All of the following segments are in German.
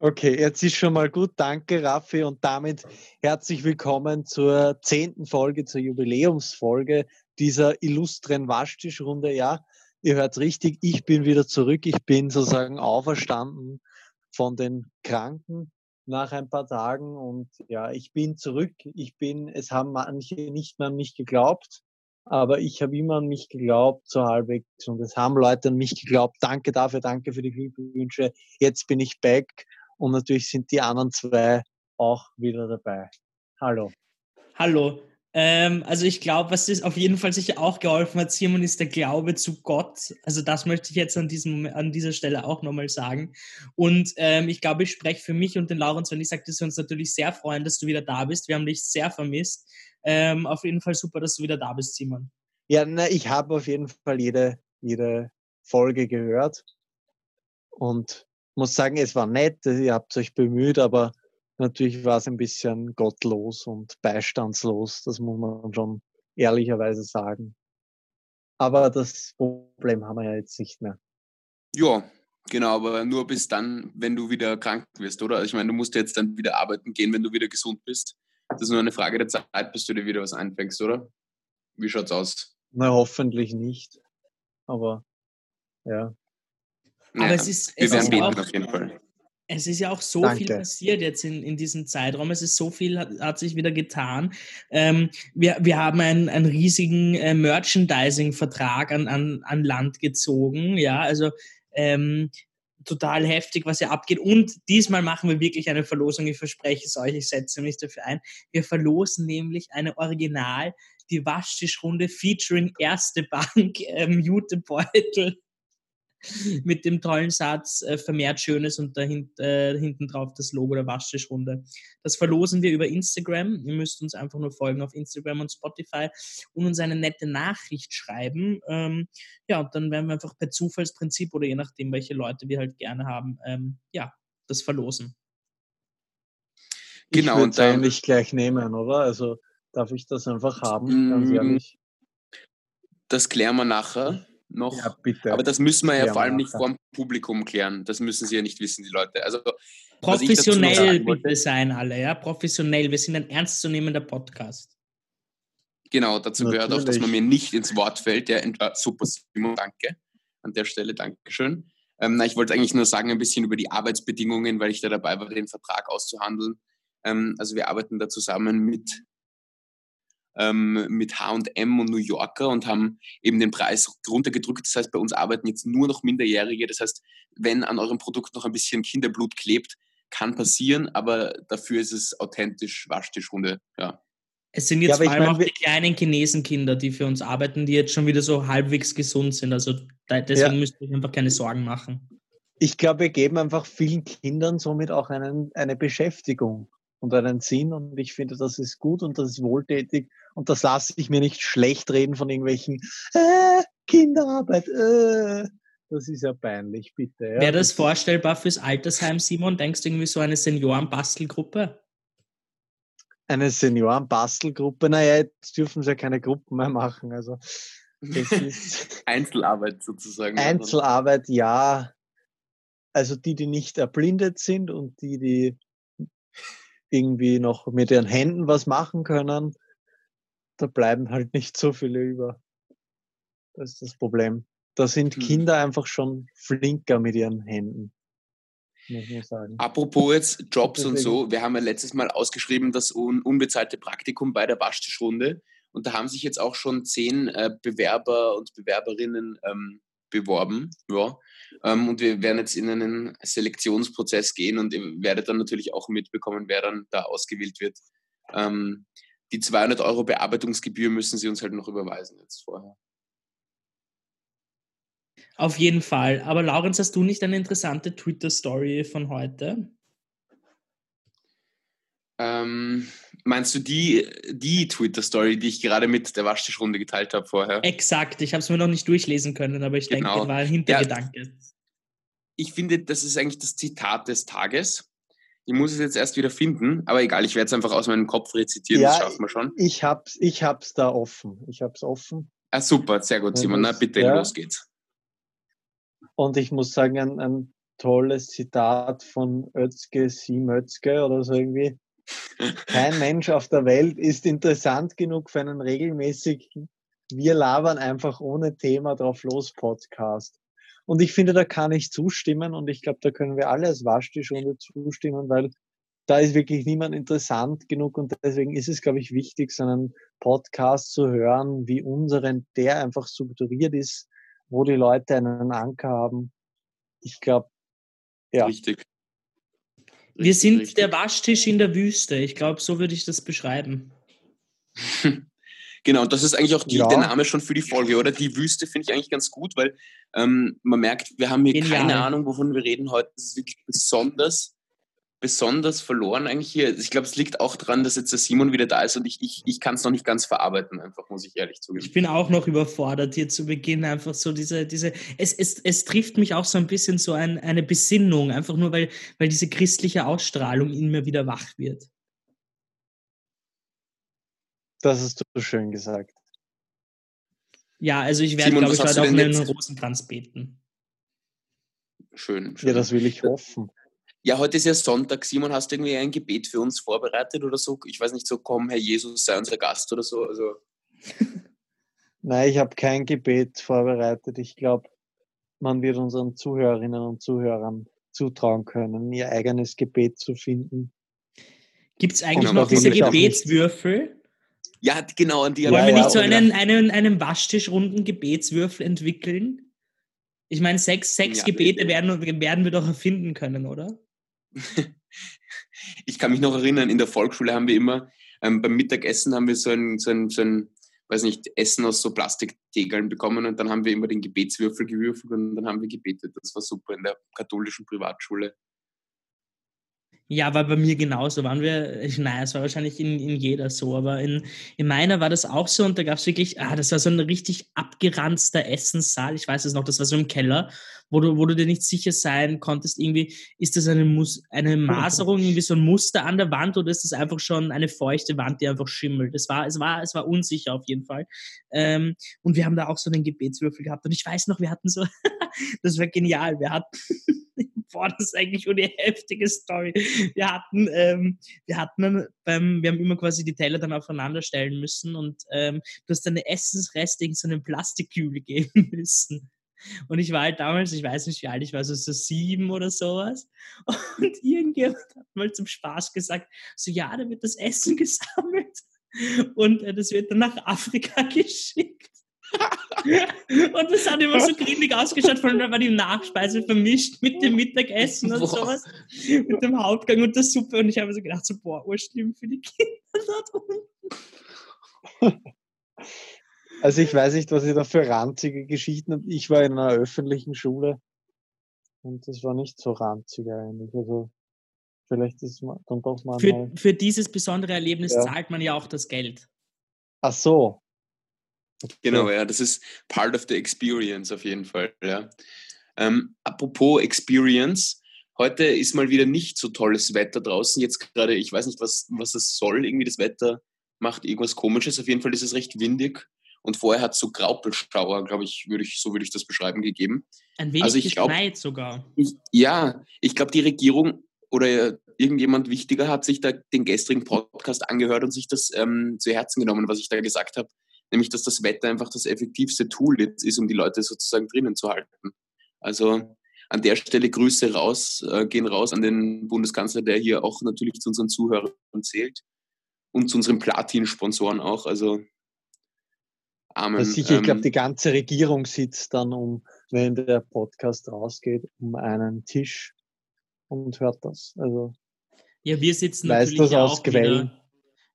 Okay, jetzt ist schon mal gut. Danke, Raffi. Und damit herzlich willkommen zur zehnten Folge, zur Jubiläumsfolge dieser illustren Waschtischrunde. Ja, ihr hört richtig, ich bin wieder zurück. Ich bin sozusagen auferstanden von den Kranken nach ein paar Tagen. Und ja, ich bin zurück. Ich bin, es haben manche nicht mehr an mich geglaubt, aber ich habe immer an mich geglaubt, so halbwegs. Und es haben Leute an mich geglaubt. Danke dafür, danke für die Glückwünsche. Jetzt bin ich back und natürlich sind die anderen zwei auch wieder dabei. Hallo. Hallo. Ähm, also ich glaube, was das auf jeden Fall sicher auch geholfen hat, Simon, ist der Glaube zu Gott. Also das möchte ich jetzt an, diesem, an dieser Stelle auch nochmal sagen. Und ähm, ich glaube, ich spreche für mich und den Laurens, wenn ich sage, dass wir uns natürlich sehr freuen, dass du wieder da bist. Wir haben dich sehr vermisst. Ähm, auf jeden Fall super, dass du wieder da bist, Simon. Ja, na, ich habe auf jeden Fall jede, jede Folge gehört und muss sagen, es war nett, ihr habt euch bemüht, aber natürlich war es ein bisschen gottlos und beistandslos, das muss man schon ehrlicherweise sagen. Aber das Problem haben wir ja jetzt nicht mehr. Ja, genau, aber nur bis dann, wenn du wieder krank wirst, oder? Ich meine, du musst jetzt dann wieder arbeiten gehen, wenn du wieder gesund bist. Das ist nur eine Frage der Zeit, bis du dir wieder was einfängst, oder? Wie schaut's aus? Na, hoffentlich nicht. Aber ja, aber es ist, es ist ja auch, auf jeden Fall. Es ist ja auch so Danke. viel passiert jetzt in, in diesem Zeitraum. Es ist so viel, hat, hat sich wieder getan. Ähm, wir, wir haben einen, einen riesigen äh, Merchandising-Vertrag an, an, an Land gezogen. Ja, also ähm, total heftig, was hier abgeht. Und diesmal machen wir wirklich eine Verlosung. Ich verspreche es euch, ich setze mich dafür ein. Wir verlosen nämlich eine Original, die Waschtischrunde featuring Erste Bank ähm, Jutebeutel mit dem tollen Satz äh, vermehrt Schönes und dahinten, äh, hinten drauf das Logo der Waschtischrunde. Das verlosen wir über Instagram. Ihr müsst uns einfach nur folgen auf Instagram und Spotify und uns eine nette Nachricht schreiben. Ähm, ja, und dann werden wir einfach per Zufallsprinzip oder je nachdem, welche Leute wir halt gerne haben, ähm, ja, das verlosen. Genau. Ich würde es eigentlich gleich nehmen, oder? Also darf ich das einfach haben, ganz mm. ehrlich. Das klären wir nachher noch. Ja, bitte. Aber das müssen wir ja, ja vor allem nicht vor dem Publikum klären. Das müssen sie ja nicht wissen, die Leute. Also, Professionell bitte sein alle, ja? Professionell. Wir sind ein ernstzunehmender Podcast. Genau, dazu Natürlich. gehört auch, dass man mir nicht ins Wort fällt. Ja, super, Simon, danke. An der Stelle, Dankeschön. Ähm, na, ich wollte eigentlich nur sagen, ein bisschen über die Arbeitsbedingungen, weil ich da dabei war, den Vertrag auszuhandeln. Ähm, also wir arbeiten da zusammen mit ähm, mit H&M und New Yorker und haben eben den Preis runtergedrückt. Das heißt, bei uns arbeiten jetzt nur noch Minderjährige. Das heißt, wenn an eurem Produkt noch ein bisschen Kinderblut klebt, kann passieren, aber dafür ist es authentisch Waschtischrunde. Ja. Es sind jetzt ja, vor allem auch die kleinen Chinesenkinder, die für uns arbeiten, die jetzt schon wieder so halbwegs gesund sind. Also deswegen ja. müsst ihr euch einfach keine Sorgen machen. Ich glaube, wir geben einfach vielen Kindern somit auch einen, eine Beschäftigung und einen Sinn. Und ich finde, das ist gut und das ist wohltätig. Und das lasse ich mir nicht schlecht reden von irgendwelchen äh, Kinderarbeit. Äh. Das ist ja peinlich, bitte. Ja. Wäre das vorstellbar fürs Altersheim, Simon? Denkst du irgendwie so eine Seniorenbastelgruppe? Eine Seniorenbastelgruppe? Naja, jetzt dürfen sie ja keine Gruppen mehr machen. Also Einzelarbeit sozusagen. Einzelarbeit, ja. Also die, die nicht erblindet sind und die, die irgendwie noch mit ihren Händen was machen können, da bleiben halt nicht so viele über. Das ist das Problem. Da sind hm. Kinder einfach schon flinker mit ihren Händen. Apropos jetzt Jobs und so, wir haben ja letztes Mal ausgeschrieben das un unbezahlte Praktikum bei der Waschtischrunde und da haben sich jetzt auch schon zehn äh, Bewerber und Bewerberinnen ähm, beworben. Ja. Ähm, und wir werden jetzt in einen Selektionsprozess gehen und ihr werdet dann natürlich auch mitbekommen, wer dann da ausgewählt wird. Ähm, die 200 Euro Bearbeitungsgebühr müssen Sie uns halt noch überweisen jetzt vorher. Auf jeden Fall. Aber Laurenz, hast du nicht eine interessante Twitter-Story von heute? Ähm, meinst du die, die Twitter-Story, die ich gerade mit der Waschtischrunde geteilt habe vorher? Exakt. Ich habe es mir noch nicht durchlesen können, aber ich genau. denke, war ein Hintergedanke. Ja, ich finde, das ist eigentlich das Zitat des Tages. Ich muss es jetzt erst wieder finden, aber egal, ich werde es einfach aus meinem Kopf rezitieren, ja, das schaffen wir schon. Ich hab's, ich hab's da offen. Ich hab's offen. Ah, super, sehr gut, Simon. Na, bitte, ja. los geht's. Und ich muss sagen, ein, ein tolles Zitat von Özge Simözke oder so irgendwie. Kein Mensch auf der Welt ist interessant genug für einen regelmäßigen Wir labern einfach ohne Thema drauf los Podcast. Und ich finde, da kann ich zustimmen und ich glaube, da können wir alle als Waschtischrunde zustimmen, weil da ist wirklich niemand interessant genug und deswegen ist es, glaube ich, wichtig, so einen Podcast zu hören wie unseren, der einfach strukturiert ist, wo die Leute einen Anker haben. Ich glaube, ja. Richtig. Wir sind richtig. der Waschtisch in der Wüste. Ich glaube, so würde ich das beschreiben. genau, und das ist eigentlich auch die, ja. der Name schon für die Folge, oder? Die Wüste finde ich eigentlich ganz gut, weil ähm, man merkt, wir haben hier Genial. keine Ahnung, wovon wir reden heute. Das ist wirklich besonders besonders verloren eigentlich hier. Ich glaube, es liegt auch daran, dass jetzt der Simon wieder da ist und ich, ich, ich kann es noch nicht ganz verarbeiten, einfach, muss ich ehrlich zugeben. Ich bin auch noch überfordert hier zu Beginn, einfach so diese, diese, es, es, es trifft mich auch so ein bisschen so ein, eine Besinnung, einfach nur, weil, weil diese christliche Ausstrahlung in mir wieder wach wird. Das hast du schön gesagt. Ja, also ich werde, glaube ich, heute auch einen Rosenkranz beten. Schön, schön. Ja, das will ich hoffen. Ja, heute ist ja Sonntag. Simon, hast du irgendwie ein Gebet für uns vorbereitet oder so? Ich weiß nicht, so komm, Herr Jesus, sei unser Gast oder so. Also. Nein, ich habe kein Gebet vorbereitet. Ich glaube, man wird unseren Zuhörerinnen und Zuhörern zutrauen können, ihr eigenes Gebet zu finden. Gibt es eigentlich noch diese Gebetswürfel? Ja, genau. An die Wollen wir nicht so einen, einen, einen Waschtischrunden Gebetswürfel entwickeln? Ich meine, sechs, sechs ja, Gebete werden, werden wir doch erfinden können, oder? ich kann mich noch erinnern, in der Volksschule haben wir immer, ähm, beim Mittagessen haben wir so ein, so ein, so ein weiß nicht, Essen aus so Plastiktegeln bekommen und dann haben wir immer den Gebetswürfel gewürfelt und dann haben wir gebetet. Das war super in der katholischen Privatschule. Ja, war bei mir genauso. Waren wir, naja, es war wahrscheinlich in, in jeder so, aber in, in meiner war das auch so und da gab es wirklich, ah, das war so ein richtig abgeranzter Essenssaal. Ich weiß es noch, das war so im Keller, wo du, wo du dir nicht sicher sein konntest, irgendwie, ist das eine, Mus eine Maserung, irgendwie so ein Muster an der Wand oder ist das einfach schon eine feuchte Wand, die einfach schimmelt? Es war, es war, es war unsicher auf jeden Fall. Ähm, und wir haben da auch so einen Gebetswürfel gehabt und ich weiß noch, wir hatten so, das war genial, wir hatten boah, das ist eigentlich schon eine heftige Story. Wir hatten, ähm, wir hatten beim, wir haben immer quasi die Teller dann aufeinander stellen müssen und ähm, du hast deine Essensreste in so einen Plastikkübel geben müssen. Und ich war halt damals, ich weiß nicht wie alt ich war, so, so sieben oder sowas. Und irgendjemand hat mal zum Spaß gesagt, so ja, da wird das Essen gesammelt und äh, das wird dann nach Afrika geschickt. Und das hat immer so grimmig ausgeschaut, vor allem da war die Nachspeise vermischt mit dem Mittagessen und boah. sowas, mit dem Hauptgang und der Suppe. Und ich habe so gedacht, so, boah, urschlimm für die Kinder dort unten. Also ich weiß nicht, was ich da für ranzige Geschichten habe. Ich war in einer öffentlichen Schule und das war nicht so ranzig eigentlich. Also vielleicht ist man dann doch mal. Für, für dieses besondere Erlebnis ja. zahlt man ja auch das Geld. Ach so, Genau, ja, das ist part of the experience auf jeden Fall. Ja. Ähm, apropos Experience, heute ist mal wieder nicht so tolles Wetter draußen. Jetzt gerade, ich weiß nicht, was, was es soll. Irgendwie das Wetter macht irgendwas Komisches. Auf jeden Fall ist es recht windig. Und vorher hat es so Graupelschauer, glaube ich, würde ich, so würde ich das beschreiben, gegeben. Ein wenig also ich glaub, sogar. Ich, ja, ich glaube, die Regierung oder irgendjemand wichtiger hat sich da den gestrigen Podcast angehört und sich das ähm, zu Herzen genommen, was ich da gesagt habe nämlich dass das Wetter einfach das effektivste Tool jetzt ist, um die Leute sozusagen drinnen zu halten. Also an der Stelle Grüße raus, äh, gehen raus an den Bundeskanzler, der hier auch natürlich zu unseren Zuhörern zählt und zu unseren Platin-Sponsoren auch. Also Amen. Also sicher, ähm, ich glaube, die ganze Regierung sitzt dann um, wenn der Podcast rausgeht, um einen Tisch und hört das. Also ja, wir sitzen weiß natürlich das aus auch Quellen.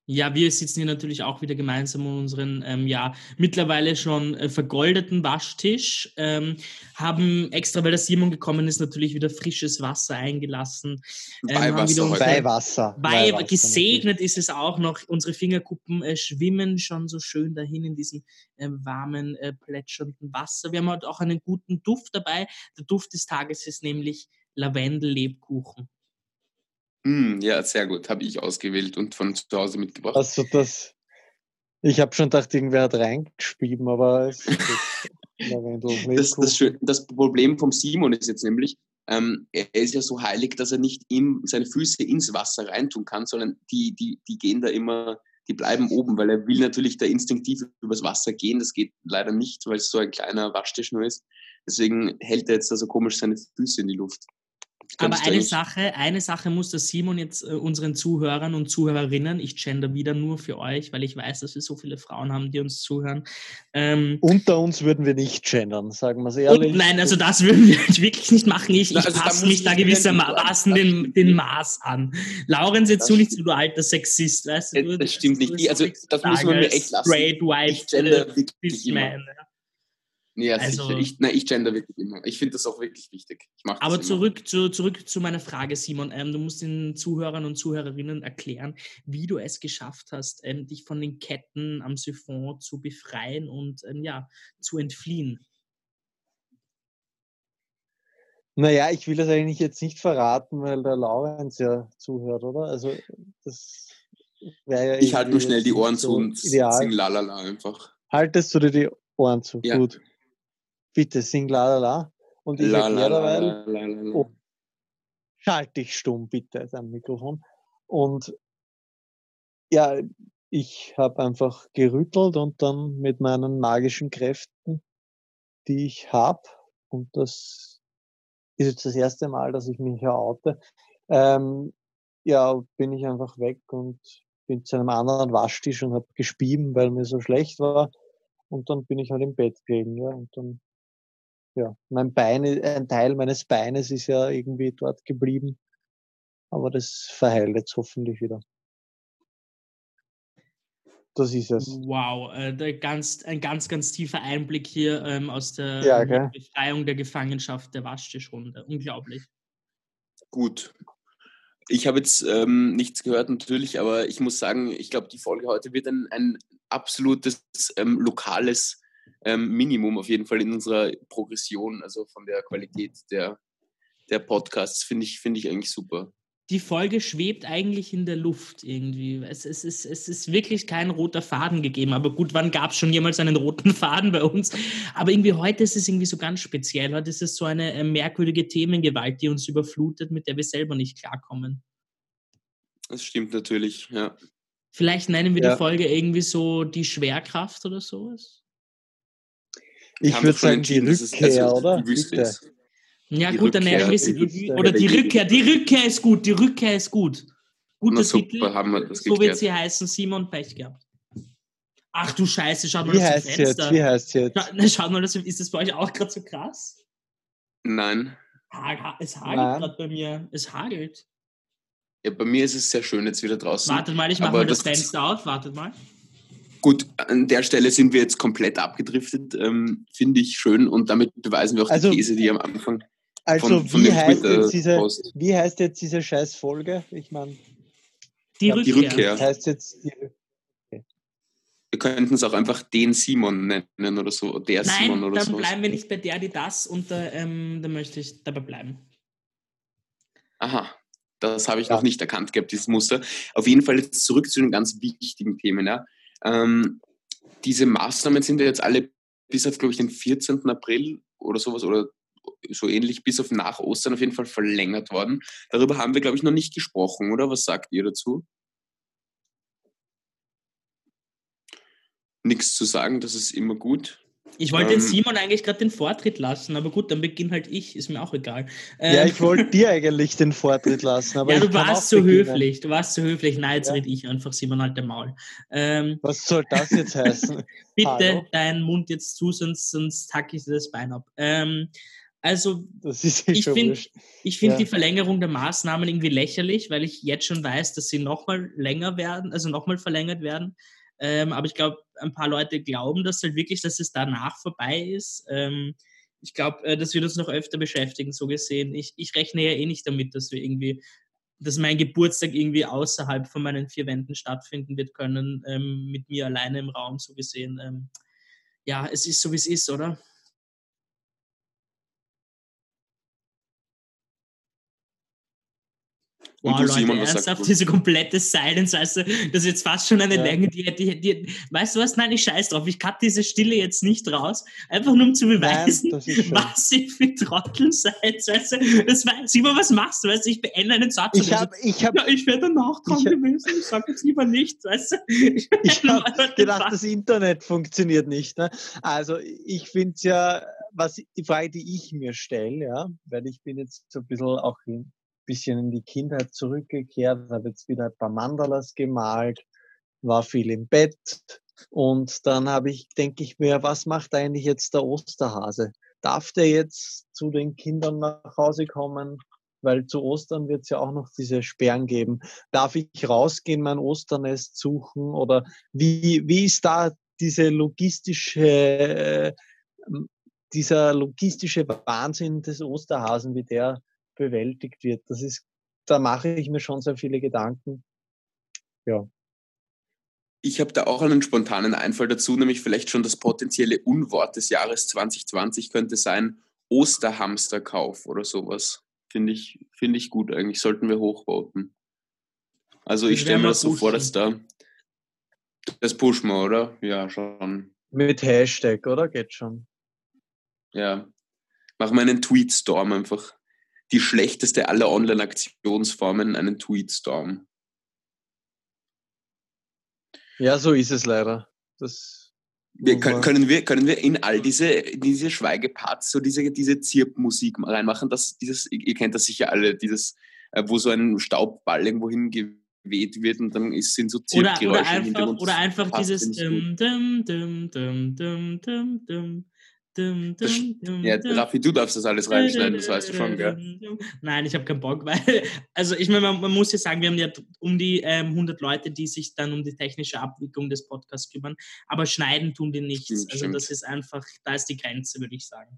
Ja, wir sitzen hier natürlich auch wieder gemeinsam um unseren ähm, ja mittlerweile schon äh, vergoldeten Waschtisch, ähm, haben extra, weil der Simon gekommen ist, natürlich wieder frisches Wasser eingelassen. Ähm, Weihwasser, unsere, Weihwasser. Weih, Weihwasser. Gesegnet ist es auch noch. Unsere Fingerkuppen äh, schwimmen schon so schön dahin in diesem äh, warmen, äh, plätschernden Wasser. Wir haben halt auch einen guten Duft dabei. Der Duft des Tages ist nämlich Lavendel-Lebkuchen. Mm, ja, sehr gut. Habe ich ausgewählt und von zu Hause mitgebracht. Also das, ich habe schon gedacht, irgendwer hat reingeschrieben, aber es das, das, das, das, Problem vom Simon ist jetzt nämlich, ähm, er ist ja so heilig, dass er nicht ihm seine Füße ins Wasser reintun kann, sondern die, die, die gehen da immer, die bleiben oben, weil er will natürlich da instinktiv übers Wasser gehen. Das geht leider nicht, weil es so ein kleiner Waschtisch nur ist. Deswegen hält er jetzt da so komisch seine Füße in die Luft. Aber eine Sache, eine Sache muss der Simon jetzt äh, unseren Zuhörern und Zuhörerinnen, ich gender wieder nur für euch, weil ich weiß, dass wir so viele Frauen haben, die uns zuhören. Ähm, Unter uns würden wir nicht gendern, sagen wir es ehrlich. Und, nein, also das würden wir wirklich nicht machen. Ich, ich also passe mich da gewissermaßen den, den Maß an. Lauren, jetzt nicht so, du alter Sexist, weißt du? Das, stimmt nicht. Also das muss man mir echt lassen. Straight, white, ich gender äh, wirklich. Ja, also, sicher. Ich, nein, ich gender wirklich immer. Ich finde das auch wirklich wichtig. aber zurück zu, zurück zu meiner Frage, Simon. Ähm, du musst den Zuhörern und Zuhörerinnen erklären, wie du es geschafft hast, ähm, dich von den Ketten am Siphon zu befreien und ähm, ja, zu entfliehen. Naja, ich will das eigentlich jetzt nicht verraten, weil der Laurenz ja zuhört, oder? Also das wäre ja Ich halte nur schnell die Ohren so zu und sing lalala einfach. Haltest du dir die Ohren zu? Ja. Gut bitte sing la la la. Und ich la, erkläre oh, schalte dich stumm bitte dein Mikrofon. Und ja, ich habe einfach gerüttelt und dann mit meinen magischen Kräften, die ich habe, und das ist jetzt das erste Mal, dass ich mich ja oute, ähm, ja, bin ich einfach weg und bin zu einem anderen Waschtisch und habe gespieben, weil mir so schlecht war. Und dann bin ich halt im Bett gelegen, ja, und dann ja, mein Bein, ein Teil meines Beines ist ja irgendwie dort geblieben. Aber das verheilt jetzt hoffentlich wieder. Das ist es. Wow, äh, ganz, ein ganz, ganz tiefer Einblick hier ähm, aus der ja, okay. Befreiung der Gefangenschaft der Waschtischrunde. Unglaublich. Gut. Ich habe jetzt ähm, nichts gehört natürlich, aber ich muss sagen, ich glaube, die Folge heute wird ein, ein absolutes ähm, lokales ähm, Minimum auf jeden Fall in unserer Progression, also von der Qualität der, der Podcasts, finde ich, find ich eigentlich super. Die Folge schwebt eigentlich in der Luft irgendwie. Es, es, ist, es ist wirklich kein roter Faden gegeben. Aber gut, wann gab es schon jemals einen roten Faden bei uns? Aber irgendwie heute ist es irgendwie so ganz speziell. Heute ist es so eine äh, merkwürdige Themengewalt, die uns überflutet, mit der wir selber nicht klarkommen. Das stimmt natürlich, ja. Vielleicht nennen wir ja. die Folge irgendwie so die Schwerkraft oder sowas. Ich würde sagen, die Rückkehr, also oder? Die ja, die gut, dann nennen wir sie die, oder die Rückkehr. Die Rückkehr ist gut, die Rückkehr ist gut. Gutes super, Titel. Haben wir das so wird sie heißen, Simon Pech gehabt. Ach du Scheiße, schaut mal Wie heißt Fenster. Jetzt? Wie heißt jetzt? Scha schaut mal, das, ist das bei euch auch gerade so krass? Nein. Ha es hagelt gerade bei mir. Es hagelt. Ja, bei mir ist es sehr schön jetzt wieder draußen. Wartet mal, ich mache mal das, das Fenster auf. Wartet mal. Gut, an der Stelle sind wir jetzt komplett abgedriftet, ähm, finde ich schön und damit beweisen wir auch also, die These, die am Anfang also von, von wie, heißt jetzt diese, wie heißt jetzt diese Scheißfolge? Ich meine, die, ja, die Rückkehr. Das heißt jetzt die Rückkehr. Wir könnten es auch einfach den Simon nennen oder so, der Nein, Simon oder so. dann bleiben wir nicht bei der, die das und da, ähm, da möchte ich dabei bleiben. Aha, das habe ich ja. noch nicht erkannt gehabt, dieses Muster. Auf jeden Fall jetzt zurück zu den ganz wichtigen Themen. Ja. Ähm, diese Maßnahmen sind ja jetzt alle bis auf, glaube ich, den 14. April oder sowas oder so ähnlich bis auf nach Ostern auf jeden Fall verlängert worden. Darüber haben wir, glaube ich, noch nicht gesprochen, oder? Was sagt ihr dazu? Nichts zu sagen, das ist immer gut. Ich wollte ähm, Simon eigentlich gerade den Vortritt lassen, aber gut, dann beginn halt ich, ist mir auch egal. Ähm, ja, ich wollte dir eigentlich den Vortritt lassen. Aber ja, du warst so beginnen. höflich, du warst so höflich. Nein, jetzt ja. rede ich einfach, Simon, halt der Maul. Ähm, Was soll das jetzt heißen? bitte Hallo? deinen Mund jetzt zu, sonst, sonst hacke ich dir das Bein ab. Ähm, also, eh ich finde find ja. die Verlängerung der Maßnahmen irgendwie lächerlich, weil ich jetzt schon weiß, dass sie nochmal länger werden, also nochmal verlängert werden. Ähm, aber ich glaube, ein paar Leute glauben das halt wirklich, dass es danach vorbei ist. Ähm, ich glaube, äh, das wird uns noch öfter beschäftigen, so gesehen. Ich, ich rechne ja eh nicht damit, dass wir irgendwie, dass mein Geburtstag irgendwie außerhalb von meinen vier Wänden stattfinden wird können, ähm, mit mir alleine im Raum, so gesehen. Ähm, ja, es ist so, wie es ist, oder? Wow, Leute, Simon, ernsthaft, diese komplette Silence, also das ist jetzt fast schon eine ja. Länge, die, die, die, weißt du was, nein, ich scheiß drauf, ich cut diese Stille jetzt nicht raus, einfach nur um zu beweisen, nein, was ihr für Trottel seid, weißt du, das war, Simon, was machst du, weißt du, ich beende einen Satz. Ich, hab, ich, hab, ja, ich wäre danach dran gewesen, ich sag jetzt lieber nichts, weißt du. Ich, ich habe gedacht, das Internet funktioniert nicht, ne? also ich finde es ja, was, die Frage, die ich mir stelle, ja, weil ich bin jetzt so ein bisschen auch hin, bisschen in die Kindheit zurückgekehrt, habe jetzt wieder ein paar Mandalas gemalt, war viel im Bett und dann habe ich, denke ich mir, was macht eigentlich jetzt der Osterhase? Darf der jetzt zu den Kindern nach Hause kommen? Weil zu Ostern wird es ja auch noch diese Sperren geben. Darf ich rausgehen, mein Osternest suchen? Oder wie, wie ist da diese logistische, äh, dieser logistische Wahnsinn des Osterhasen, wie der bewältigt wird. Das ist, da mache ich mir schon sehr viele Gedanken. Ja. Ich habe da auch einen spontanen Einfall dazu, nämlich vielleicht schon das potenzielle Unwort des Jahres 2020 könnte sein Osterhamsterkauf oder sowas. Finde ich, finde ich gut eigentlich, sollten wir hochvoten. Also ich stelle mir das so vor, dass da das pushen wir, oder? Ja, schon. Mit Hashtag, oder? Geht schon. Ja. Machen wir einen Tweetstorm einfach die schlechteste aller Online-Aktionsformen, einen Tweetstorm. Ja, so ist es leider. Das wir, können, können, wir, können wir in all diese, diese Schweigeparts so diese, diese Zirpmusik reinmachen? Das, dieses, ihr kennt das sicher alle, dieses, äh, wo so ein Staubball irgendwo hingeweht wird und dann ist, sind so Zirpgeräusche oder, oder einfach, Oder einfach dieses dum, dum, dum, dum, dum, dum, dum, Dum, dum, dum, ja, Raffi, du darfst das alles reinschneiden, das weißt du schon, gell? Nein, ich habe keinen Bock, weil, also ich meine, man, man, muss ja sagen, wir haben ja um die ähm, 100 Leute, die sich dann um die technische Abwicklung des Podcasts kümmern, aber schneiden tun die nichts. Stimmt, also stimmt. das ist einfach, da ist die Grenze, würde ich sagen.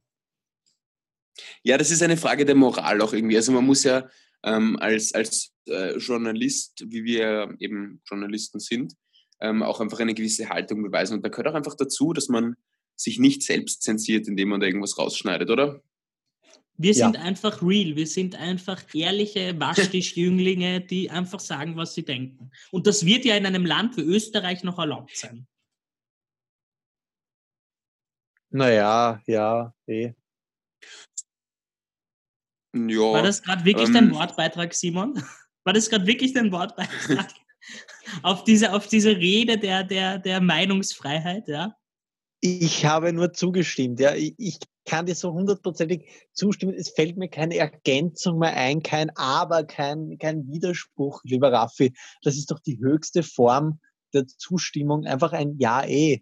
Ja, das ist eine Frage der Moral auch irgendwie. Also man muss ja ähm, als, als äh, Journalist, wie wir eben Journalisten sind, ähm, auch einfach eine gewisse Haltung beweisen. Und da gehört auch einfach dazu, dass man sich nicht selbst zensiert, indem man da irgendwas rausschneidet, oder? Wir ja. sind einfach real, wir sind einfach ehrliche Waschtischjünglinge, die einfach sagen, was sie denken. Und das wird ja in einem Land wie Österreich noch erlaubt sein. Naja, ja, eh. Ja, War das gerade wirklich ähm, dein Wortbeitrag, Simon? War das gerade wirklich dein Wortbeitrag? auf, diese, auf diese Rede der, der, der Meinungsfreiheit, ja? Ich habe nur zugestimmt. Ja. Ich kann dir so hundertprozentig zustimmen. Es fällt mir keine Ergänzung mehr ein, kein Aber, kein, kein Widerspruch, lieber Raffi. Das ist doch die höchste Form der Zustimmung. Einfach ein Ja, eh.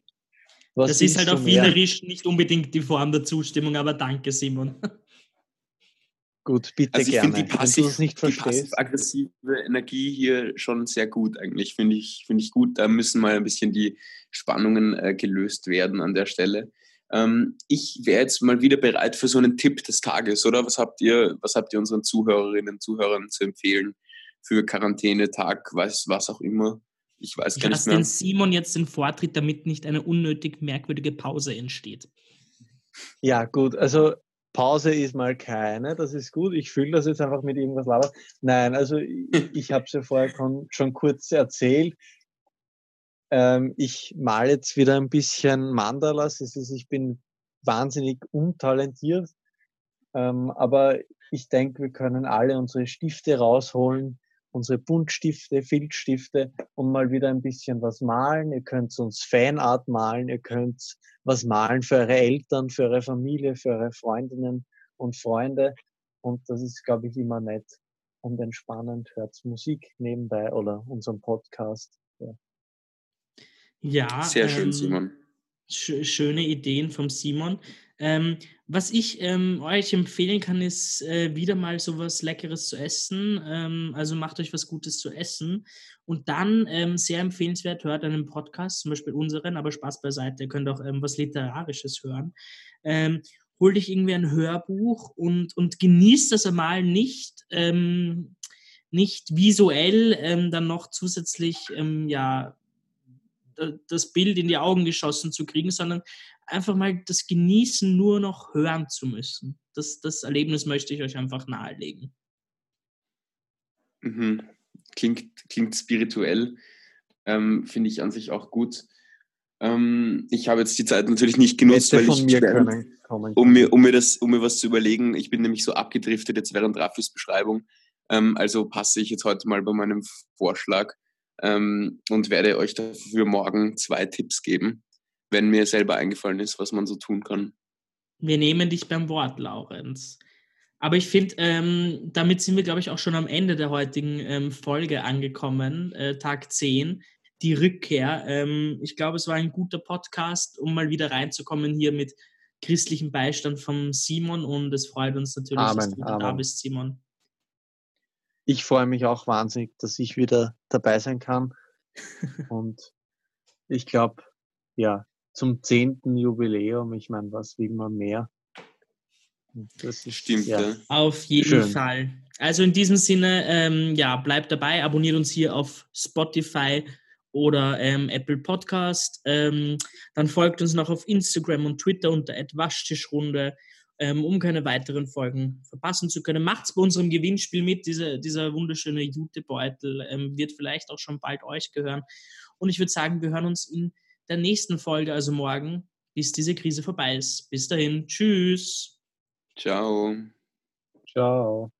Was das ist halt auf Wienerisch nicht unbedingt die Form der Zustimmung, aber danke, Simon. Gut, bitte also ich gerne. Die, passiv, die passiv-aggressive Energie hier schon sehr gut eigentlich, finde ich, find ich gut. Da müssen mal ein bisschen die Spannungen äh, gelöst werden an der Stelle. Ähm, ich wäre jetzt mal wieder bereit für so einen Tipp des Tages, oder? Was habt ihr, was habt ihr unseren Zuhörerinnen und Zuhörern zu empfehlen für Quarantänetag, was, was auch immer? Ich weiß gar nicht mehr. den Simon jetzt den Vortritt, damit nicht eine unnötig merkwürdige Pause entsteht. Ja, gut. Also Pause ist mal keine, das ist gut. Ich fühle das jetzt einfach mit irgendwas laber. Nein, also ich, ich habe es ja vorher schon kurz erzählt. Ähm, ich male jetzt wieder ein bisschen Mandalas. Es ist, ich bin wahnsinnig untalentiert, ähm, aber ich denke, wir können alle unsere Stifte rausholen, unsere Buntstifte, Filzstifte und mal wieder ein bisschen was malen. Ihr könnt uns Fanart malen, ihr könnt was malen für eure Eltern, für eure Familie, für eure Freundinnen und Freunde. Und das ist, glaube ich, immer nett und entspannend. Hört Musik nebenbei oder unseren Podcast. Ja, ja sehr schön, ähm, Simon. Sch schöne Ideen vom Simon. Ähm, was ich ähm, euch empfehlen kann, ist äh, wieder mal so was Leckeres zu essen. Ähm, also macht euch was Gutes zu essen. Und dann ähm, sehr empfehlenswert, hört einen Podcast, zum Beispiel unseren, aber Spaß beiseite, ihr könnt auch ähm, was Literarisches hören. Ähm, hol dich irgendwie ein Hörbuch und, und genießt das einmal nicht, nicht visuell dann noch zusätzlich ja, das Bild in die Augen geschossen zu kriegen, sondern einfach mal das Genießen nur noch hören zu müssen. Das, das Erlebnis möchte ich euch einfach nahelegen. Mhm. Klingt, klingt spirituell. Ähm, Finde ich an sich auch gut. Ähm, ich habe jetzt die Zeit natürlich nicht genutzt, weil ich können, um, mir, um, mir das, um mir was zu überlegen. Ich bin nämlich so abgedriftet jetzt während Rafis Beschreibung. Ähm, also passe ich jetzt heute mal bei meinem Vorschlag ähm, und werde euch dafür morgen zwei Tipps geben, wenn mir selber eingefallen ist, was man so tun kann. Wir nehmen dich beim Wort, Laurenz. Aber ich finde, ähm, damit sind wir, glaube ich, auch schon am Ende der heutigen ähm, Folge angekommen, äh, Tag 10, die Rückkehr. Ähm, ich glaube, es war ein guter Podcast, um mal wieder reinzukommen hier mit christlichem Beistand von Simon und es freut uns natürlich, Amen, dass du Amen. da bist, Simon. Ich freue mich auch wahnsinnig, dass ich wieder dabei sein kann. und ich glaube, ja, zum zehnten Jubiläum, ich meine, was will man mehr? Das stimmt, ja. Auf jeden Schön. Fall. Also in diesem Sinne, ähm, ja, bleibt dabei, abonniert uns hier auf Spotify oder ähm, Apple Podcast. Ähm, dann folgt uns noch auf Instagram und Twitter unter Waschtischrunde, ähm, um keine weiteren Folgen verpassen zu können. Macht's bei unserem Gewinnspiel mit. Diese, dieser wunderschöne Jutebeutel ähm, wird vielleicht auch schon bald euch gehören. Und ich würde sagen, wir hören uns in der nächsten Folge, also morgen, bis diese Krise vorbei ist. Bis dahin, tschüss. Ciao. Ciao.